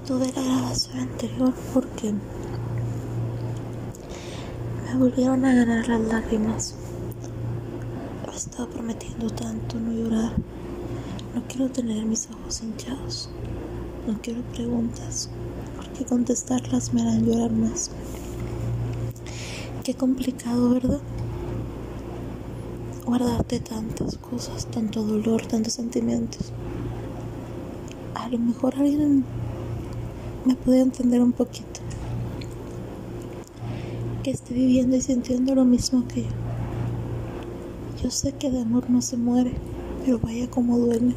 Detuve la grabación anterior porque me volvieron a ganar las lágrimas. He estado prometiendo tanto no llorar. No quiero tener mis ojos hinchados. No quiero preguntas, porque contestarlas me harán llorar más. Qué complicado, ¿verdad? Guardarte tantas cosas, tanto dolor, tantos sentimientos. A lo mejor alguien me puede entender un poquito. Que esté viviendo y sintiendo lo mismo que yo. Yo sé que de amor no se muere, pero vaya como duele.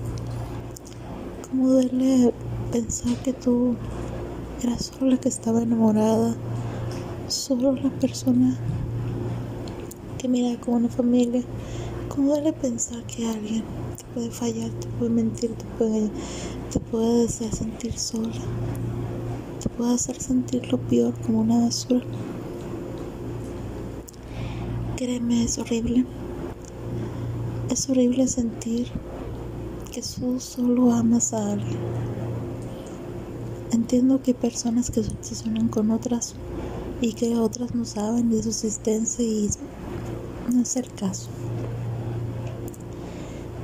Como duele pensar que tú eras solo la que estaba enamorada, solo la persona que mira como una familia. Como duele pensar que alguien te puede fallar, te puede mentir, te puede, te puede hacer sentir sola te puede hacer sentir lo peor como una basura. Créeme, es horrible. Es horrible sentir que tú solo amas a alguien. Entiendo que hay personas que se obsesionan con otras y que otras no saben de su existencia y no es el caso.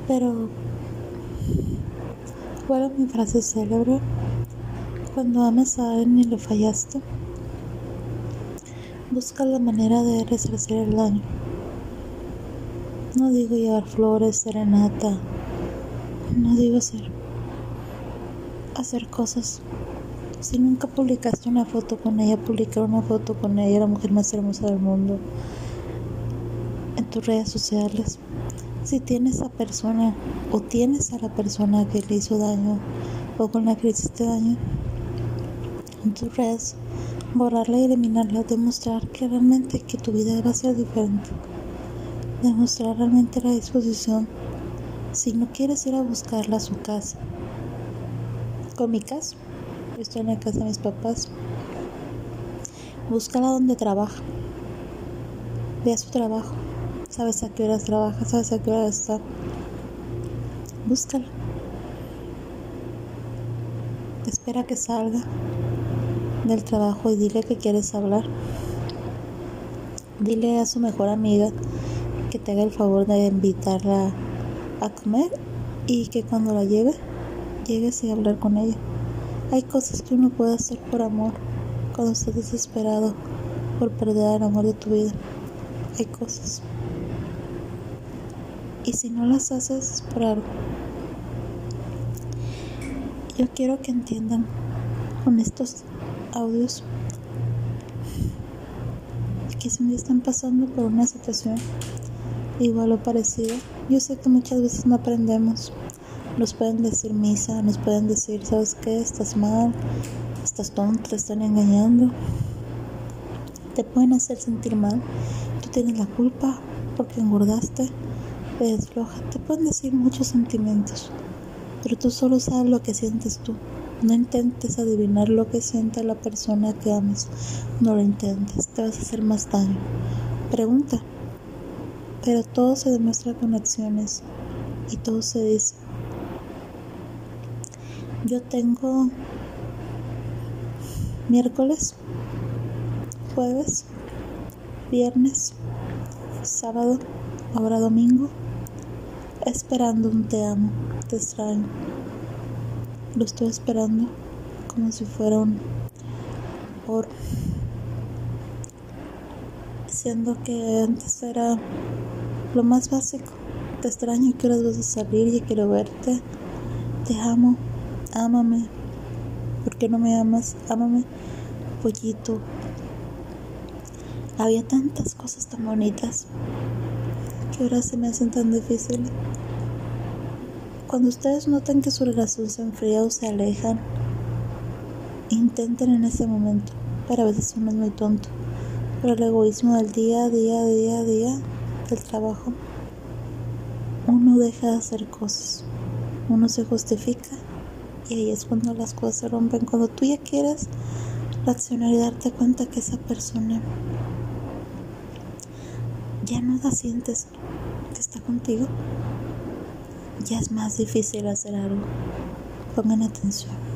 Pero, ¿cuál es mi frase célebre? Cuando amas a alguien y le fallaste, busca la manera de resarcir el daño. No digo llevar flores, serenata, no digo hacer, hacer cosas. Si nunca publicaste una foto con ella, publicar una foto con ella, la mujer más hermosa del mundo, en tus redes sociales. Si tienes a persona o tienes a la persona que le hizo daño o con la que le hiciste daño, redes, borrarla y eliminarla, demostrar que realmente que tu vida va a ser diferente, demostrar realmente la disposición. Si no quieres ir a buscarla a su casa, con mi caso, estoy en la casa de mis papás, búscala donde trabaja, ve a su trabajo, sabes a qué horas trabaja, sabes a qué hora está, búscala. Espera que salga del trabajo y dile que quieres hablar. Dile a su mejor amiga que te haga el favor de invitarla a comer y que cuando la lleve, llegues y hablar con ella. Hay cosas que uno puede hacer por amor cuando estás desesperado por perder el amor de tu vida. Hay cosas. Y si no las haces es por algo. Yo quiero que entiendan con estos audios que si me están pasando por una situación igual o parecida. Yo sé que muchas veces no aprendemos. Nos pueden decir misa, nos pueden decir, ¿sabes qué? Estás mal, estás tonto, te están engañando. Te pueden hacer sentir mal. Tú tienes la culpa porque engordaste, eres floja. Te pueden decir muchos sentimientos, pero tú solo sabes lo que sientes tú. No intentes adivinar lo que siente la persona que amas. No lo intentes, te vas a hacer más daño. Pregunta. Pero todo se demuestra con acciones y todo se dice. Yo tengo miércoles, jueves, viernes, sábado, ahora domingo, esperando un te amo, te extraño. Lo estoy esperando como si fuera un oro. Siendo que antes era lo más básico. Te extraño, quiero vas a salir y quiero verte. Te amo, ámame. ¿Por qué no me amas? Ámame, pollito. Había tantas cosas tan bonitas que ahora se me hacen tan difíciles. Cuando ustedes noten que su relación se enfría o se alejan, intenten en ese momento, pero a veces uno es muy tonto. Pero el egoísmo del día a día, día a día, del trabajo, uno deja de hacer cosas, uno se justifica y ahí es cuando las cosas se rompen. Cuando tú ya quieres reaccionar y darte cuenta que esa persona ya no la sientes que está contigo, ya es más difícil hacer algo. Pongan atención.